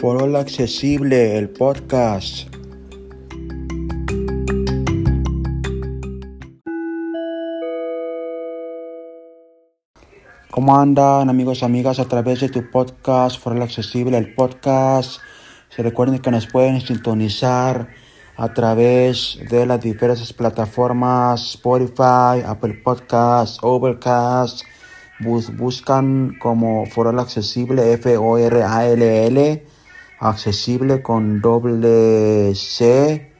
Foro Accesible, el podcast. ¿Cómo andan amigos y amigas a través de tu podcast Foro Accesible, el podcast? Se recuerden que nos pueden sintonizar a través de las diversas plataformas Spotify, Apple Podcasts, Overcast. buscan como Foro Accesible, F-O-R-A-L-L, accesible con doble C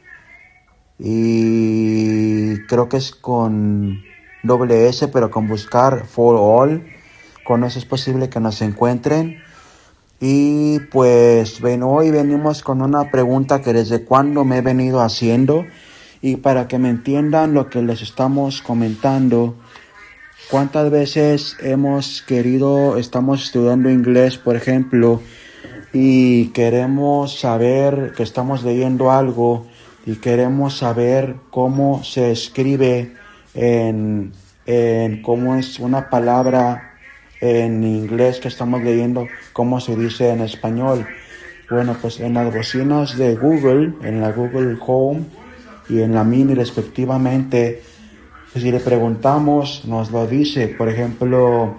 y creo que es con doble S, pero con buscar For All, con eso es posible que nos encuentren. Y pues bueno, hoy venimos con una pregunta que desde cuando me he venido haciendo y para que me entiendan lo que les estamos comentando, cuántas veces hemos querido, estamos estudiando inglés, por ejemplo, y queremos saber que estamos leyendo algo y queremos saber cómo se escribe en, en cómo es una palabra en inglés que estamos leyendo, cómo se dice en español. Bueno, pues en las bocinas de Google, en la Google Home y en la Mini respectivamente, pues si le preguntamos, nos lo dice. Por ejemplo,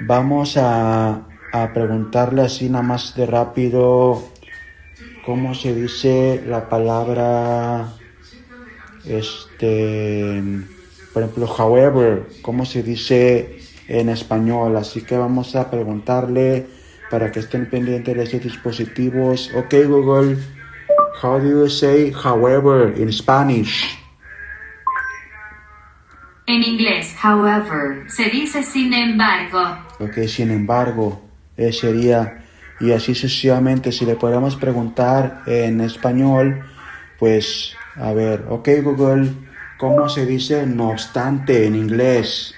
vamos a, a preguntarle así nada más de rápido cómo se dice la palabra, este, por ejemplo, however, cómo se dice en español. Así que vamos a preguntarle para que estén pendientes de sus dispositivos. Ok, Google, how do you say however in Spanish? En inglés, however, se dice sin embargo. Ok, sin embargo, eh, sería, y así sucesivamente, si le podemos preguntar en español, pues, a ver, ok, Google, ¿cómo se dice no obstante en inglés?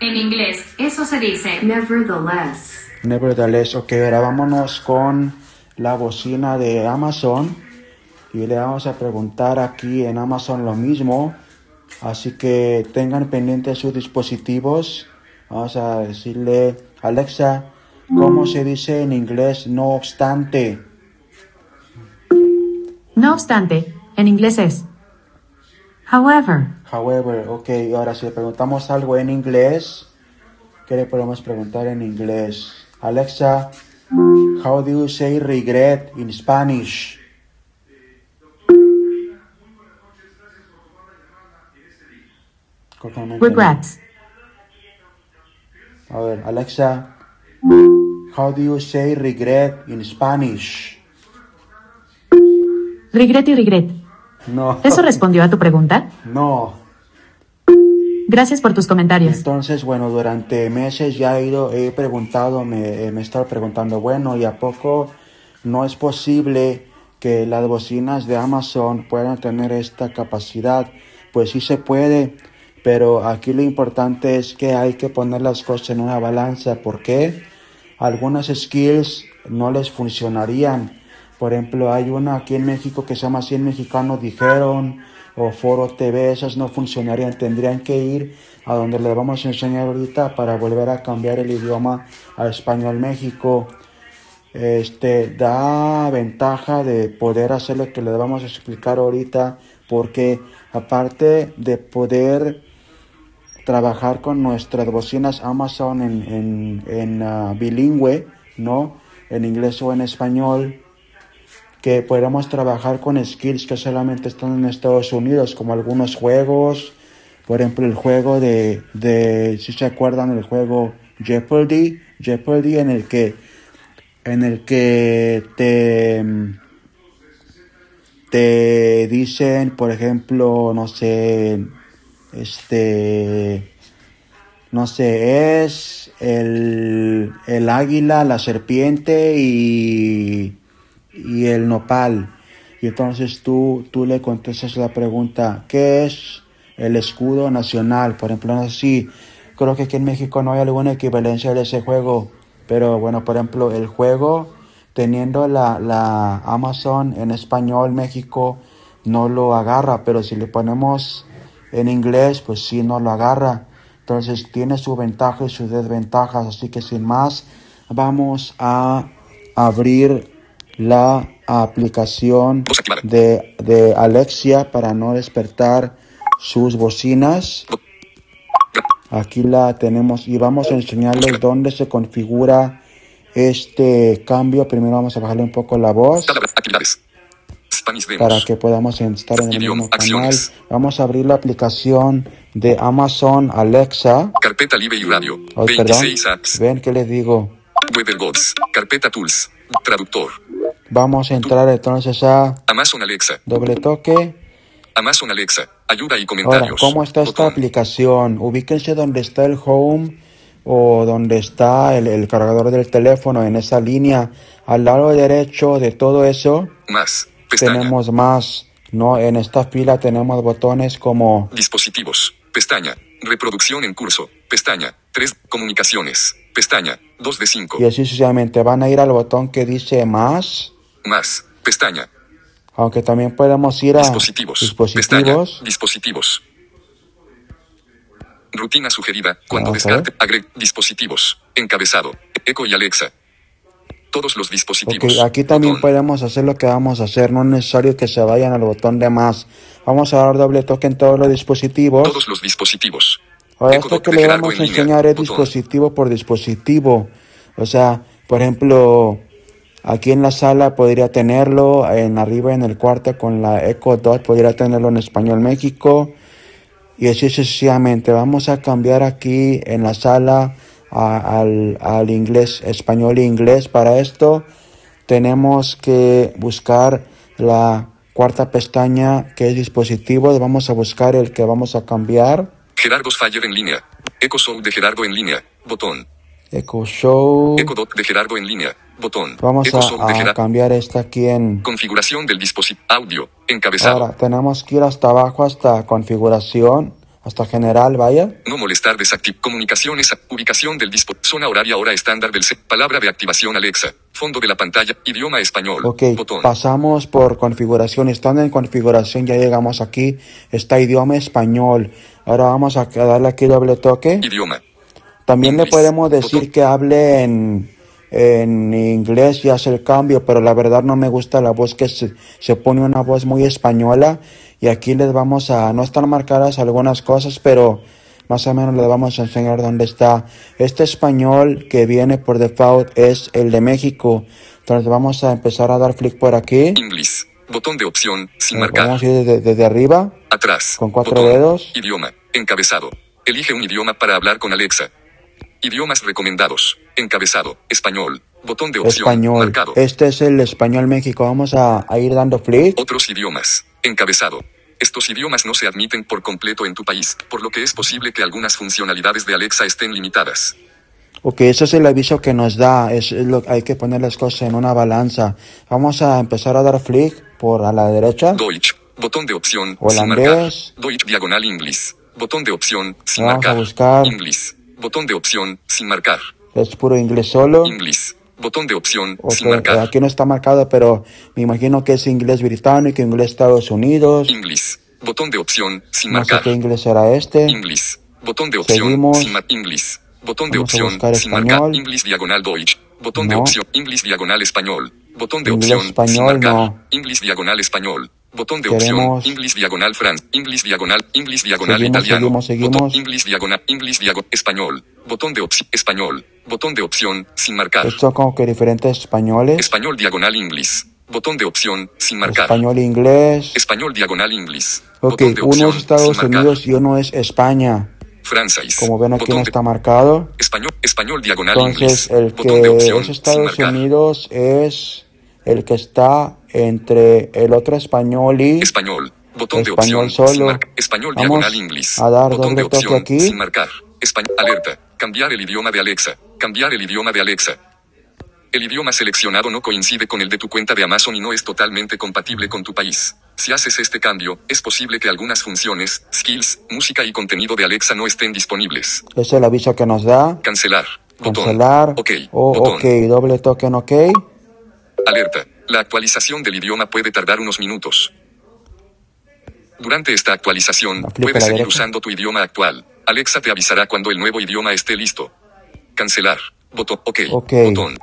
En inglés, eso se dice nevertheless. Nevertheless, ok, ahora vámonos con la bocina de Amazon y le vamos a preguntar aquí en Amazon lo mismo. Así que tengan pendientes sus dispositivos. Vamos a decirle, Alexa, ¿cómo se dice en inglés no obstante? No obstante, en inglés es however. However, ok, ahora si le preguntamos algo en inglés, ¿qué le podemos preguntar en inglés? Alexa, how do you say regret in Spanish? Regrets. A ver, Alexa, how do you say regret in Spanish? Regret y regret. No. ¿Eso respondió a tu pregunta? No. Gracias por tus comentarios. Entonces, bueno, durante meses ya he ido, he preguntado, me, me he estado preguntando, bueno, ¿y a poco no es posible que las bocinas de Amazon puedan tener esta capacidad? Pues sí se puede, pero aquí lo importante es que hay que poner las cosas en una balanza. ¿Por qué? Algunas skills no les funcionarían. Por ejemplo, hay una aquí en México que se llama 100 mexicanos dijeron, o Foro TV, esas no funcionarían. Tendrían que ir a donde les vamos a enseñar ahorita para volver a cambiar el idioma al español México. Este da ventaja de poder hacer lo que les vamos a explicar ahorita, porque aparte de poder trabajar con nuestras bocinas Amazon en, en, uh, bilingüe, ¿no? En inglés o en español, que podamos trabajar con skills que solamente están en Estados Unidos, como algunos juegos, por ejemplo el juego de, de si se acuerdan el juego Jeopardy, Jeopardy en el que en el que te te dicen, por ejemplo, no sé, este no sé, es el, el águila, la serpiente y y el nopal. Y entonces tú, tú le contestas la pregunta, ¿qué es el escudo nacional? Por ejemplo, no sé si, creo que aquí en México no hay alguna equivalencia de ese juego, pero bueno, por ejemplo, el juego, teniendo la, la Amazon en español, México no lo agarra, pero si le ponemos en inglés, pues sí no lo agarra. Entonces tiene su ventaja y sus desventajas, así que sin más, vamos a abrir la aplicación de, de Alexia para no despertar sus bocinas. Bo- Aquí la tenemos y vamos a enseñarles dónde se configura este cambio. Primero vamos a bajarle un poco la voz. Actividades. Para que podamos estar en el mismo canal. Vamos a abrir la aplicación de Amazon Alexa. Carpeta Live y Radio. Perdón. 26 apps. Ven que les digo. Weather Gods. Carpeta Tools. Traductor. Vamos a entrar entonces a Amazon Alexa. doble toque. Amazon Alexa. Ayuda y Ahora, comentarios. ¿cómo está esta Botón. aplicación? Ubíquense donde está el home o donde está el, el cargador del teléfono en esa línea. Al lado derecho de todo eso Más. Pestaña. tenemos más. No, en esta fila tenemos botones como Dispositivos. Pestaña. Reproducción en curso. Pestaña. 3. Comunicaciones. Pestaña. 2 de 5. y así sucesivamente. Van a ir al botón que dice más, Más. Pestaña. aunque también podemos ir a Dispositivos. dispositivos. Pestaña. Dispositivos. Rutina sugerida. Cuando ver. descarte, agregue dispositivos. Encabezado. Eco y Alexa. Todos los dispositivos. aquí también Botón. podemos hacer lo que vamos a hacer, no es necesario que se vayan al botón de más. Vamos a dar doble toque en todos los dispositivos. Todos los dispositivos. Ahora, Eco esto que le vamos a enseñar es Botón. dispositivo por dispositivo. O sea, por ejemplo, aquí en la sala podría tenerlo, en arriba en el cuarto con la Echo Dot podría tenerlo en español México. Y así sucesivamente. Vamos a cambiar aquí en la sala a- al, al inglés, español e inglés. Para esto tenemos que buscar la cuarta pestaña que es dispositivos. Vamos a buscar el que vamos a cambiar. Gerardo's Fire en línea. Eco Show de Gerardo en línea. Botón. Echo Show. Eco Dot de Gerardo en línea. Botón. Vamos Show a, a Gerardo. cambiar esta aquí en... Configuración del dispositivo. Audio. Encabezado. Ahora, tenemos que ir hasta abajo, hasta configuración, hasta general, vaya. No molestar desactiv. Comunicaciones. Ubicación del dispo. Zona horaria hora estándar del set. Palabra de activación Alexa. Fondo de la pantalla. Idioma español. Ok, Botón. pasamos por configuración. Estando en configuración, ya llegamos aquí. Está idioma español. Ahora vamos a darle aquí doble toque. Idioma. También le Inglés. podemos decir Botón. que hable en, en inglés y hace el cambio, pero la verdad no me gusta la voz que se, se pone una voz muy española. Y aquí les vamos a, no están marcadas algunas cosas, pero más o menos les vamos a enseñar dónde está. Este español que viene por default es el de México. Entonces vamos a empezar a dar clic por aquí. Inglés. Botón de opción. Sin Eh, marcar. Vamos a ir desde, desde arriba. Atrás. Con cuatro Botón. dedos. Idioma. Encabezado. Elige un idioma para hablar con Alexa. Idiomas recomendados. Encabezado. Español. Botón de opción. Español. Marcado. Este es el español México. Vamos a, a ir dando clic. Otros idiomas. Encabezado. Estos idiomas no se admiten por completo en tu país, por lo que es posible que algunas funcionalidades de Alexa estén limitadas. Ok, ese es el aviso que nos da. Es, es lo, hay que poner las cosas en una balanza. Vamos a empezar a dar clic por a la derecha. Deutsch. Botón de opción. Sin Holandés. marcar. Deutsch diagonal English. Botón de opción. Sin Vamos a marcar. buscar. English. Botón de opción. Sin marcar. Es puro inglés solo. English. Botón de opción. Ok, Sin marcar. aquí no está marcado, pero me imagino que es inglés británico, inglés Estados Unidos. English. Botón de opción. Sin No sé marcar. qué inglés será este. English. Botón de opción. Seguimos. Sin mar- English. Botón de Vamos a opción. Sin marcar. English diagonal Deutsch. Botón de No. opción. English diagonal español. Botón de Inglés opción. sin español, marcar. no. English diagonal español. Botón de Queremos- opción. English diagonal France. English diagonal. English diagonal Seguimos, italiano. seguimos, seguimos. Botón, English diagonal. English diagonal. Español. Botón de opción. Español. Botón de opción. Sin marcar. Esto como que diferentes españoles. Español diagonal English. Botón de opción. Sin marcar. Español inglés. Español diagonal English. Ok, Botón de uno opción. es Estados. Unidos y uno es España. Francés. Como ven aquí Botón no de- está marcado. Español, español diagonal Entonces inglés. el Botón de que opción es Estados. Unidos es el que está entre el otro español y Español. Botón de opción sin solo. Español Vamos diagonal inglés. a dar Botón de doble toque opción aquí. sin marcar. Español. Alerta. Cambiar el idioma de Alexa. Cambiar el idioma de Alexa. El idioma seleccionado no coincide con el de tu cuenta de Amazon y no es totalmente compatible con tu país. Si haces este cambio, es posible que algunas funciones, skills, música y contenido de Alexa no estén disponibles. es el aviso que nos da. Cancelar. Botón. Cancelar. Ok. O Botón. ok, doble toque en ok. Alerta. La actualización del idioma puede tardar unos minutos. Durante esta actualización, puedes seguir usando tu idioma actual. Alexa te avisará cuando el nuevo idioma esté listo. Cancelar. Botón. Ok. Ok. Botón.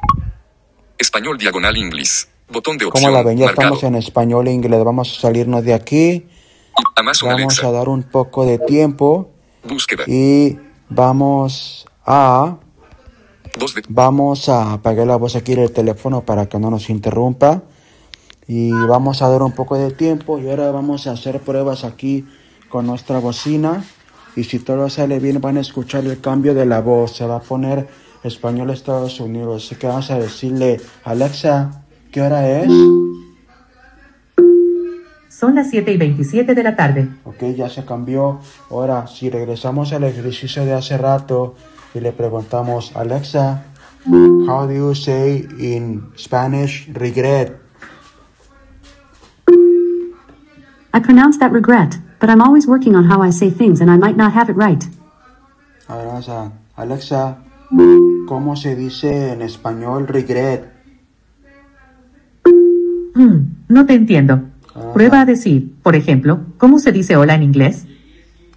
Español diagonal English. Botón de ¿Cómo opción. la ven? Ya marcado. estamos en español e inglés. Vamos a salirnos de aquí. Amazon Vamos Alexa. a dar un poco de tiempo Búsqueda. y vamos a 2 de vamos a apagar la voz aquí del teléfono para que no nos interrumpa y vamos a dar un poco de tiempo y ahora vamos a hacer pruebas aquí con nuestra bocina y si todo sale bien van a escuchar el cambio de la voz se va a poner español Estados Unidos así que vamos a decirle Alexa ¿qué hora es? Son las 7 y 27 de la tarde. Ok, ya se cambió. Ahora, si regresamos al ejercicio de hace rato y le preguntamos, Alexa, how do you say in Spanish regret? I pronounce that regret, but I'm always working on how I say things and I might not have it right. Ahora vamos a, Alexa, ¿cómo se dice en español regret? Hmm, no te entiendo. Ah. Prueba a decir, por ejemplo, ¿cómo se dice hola en inglés?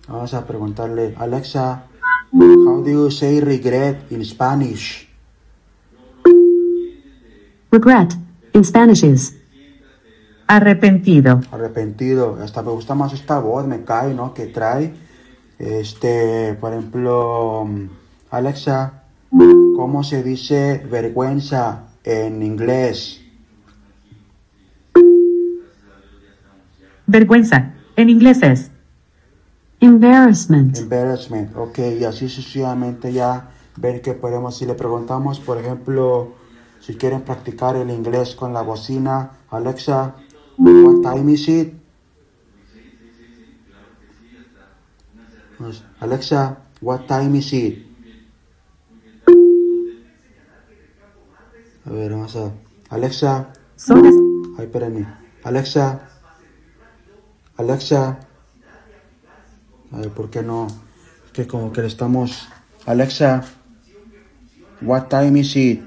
Vamos a preguntarle, Alexa, how do you say regret in Spanish? Regret, in Spanish is, Arrepentido. arrepentido. Hasta me gusta más esta voz, me cae, ¿no? Que trae. Este, por ejemplo, Alexa, ¿cómo se dice vergüenza en inglés? Vergüenza. En inglés es. Embarrassment, Embarrassment. Ok, y así sucesivamente ya ven que podemos, si le preguntamos, por ejemplo, si quieren practicar el inglés con la bocina, Alexa, what time is it? Pues, Alexa, what time is it? A ver, vamos a... Alexa, ay, espérenme. Alexa, Alexa, a ver, ¿por qué no? Que como que le estamos... Alexa, what time is it?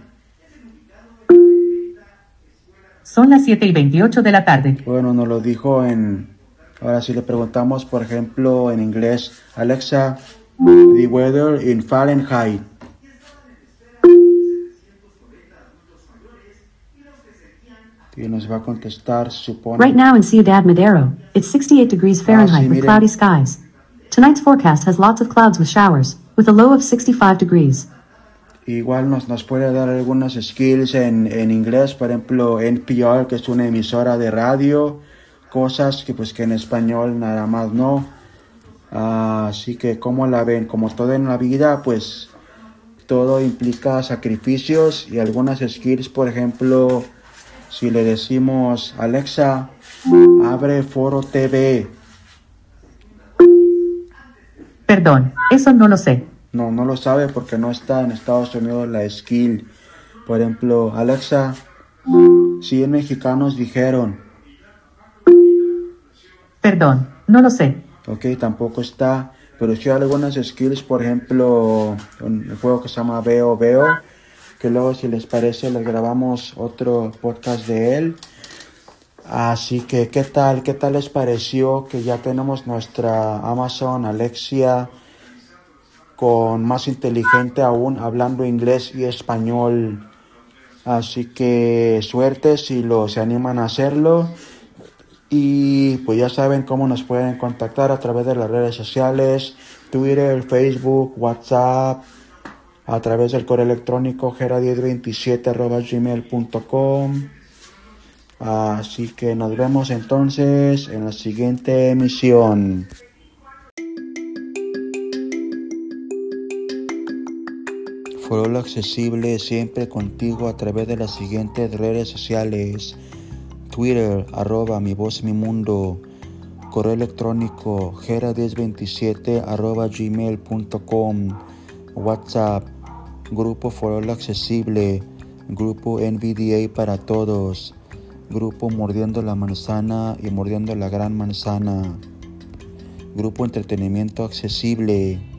Son las 7 y 28 de la tarde. Bueno, nos lo dijo en... Ahora si le preguntamos, por ejemplo, en inglés, Alexa, the weather in Fahrenheit. Y nos va a contestar, supone. Right now in Ciudad Madero, it's 68 degrees Fahrenheit with miren. cloudy skies. Tonight's forecast has lots of clouds with showers, with a low of 65 degrees. Igual nos, nos puede dar algunas skills en, en inglés, por ejemplo, NPR, que es una emisora de radio, cosas que pues que en español nada más no. Ah, así que como la ven, como todo en la vida, pues todo implica sacrificios y algunas skills, por ejemplo, si le decimos Alexa, abre Foro TV. Perdón, eso no lo sé. No, no lo sabe porque no está en Estados Unidos la skill. Por ejemplo, Alexa, 100 mexicanos dijeron, Perdón, no lo sé. ok, tampoco está, pero sí hay algunas skills, por ejemplo, un el juego que se llama Veo Veo, que luego si les parece les grabamos otro podcast de él. Así que, ¿qué tal? ¿Qué tal les pareció que ya tenemos nuestra Amazon Alexia con más inteligente aún, hablando inglés y español? Así que suerte si lo se animan a hacerlo. Y pues ya saben cómo nos pueden contactar a través de las redes sociales, Twitter, Facebook, WhatsApp, a través del correo electrónico gera1027.gmail.com. Así que nos vemos entonces en la siguiente emisión. Foro accesible siempre contigo a través de las siguientes redes sociales. Twitter, arroba mi voz mi mundo. Correo electrónico, gera1027 arroba gmail.com. WhatsApp, Grupo Foro Accesible. Grupo NVDA para todos. Grupo Mordiendo la Manzana y Mordiendo la Gran Manzana. Grupo Entretenimiento Accesible.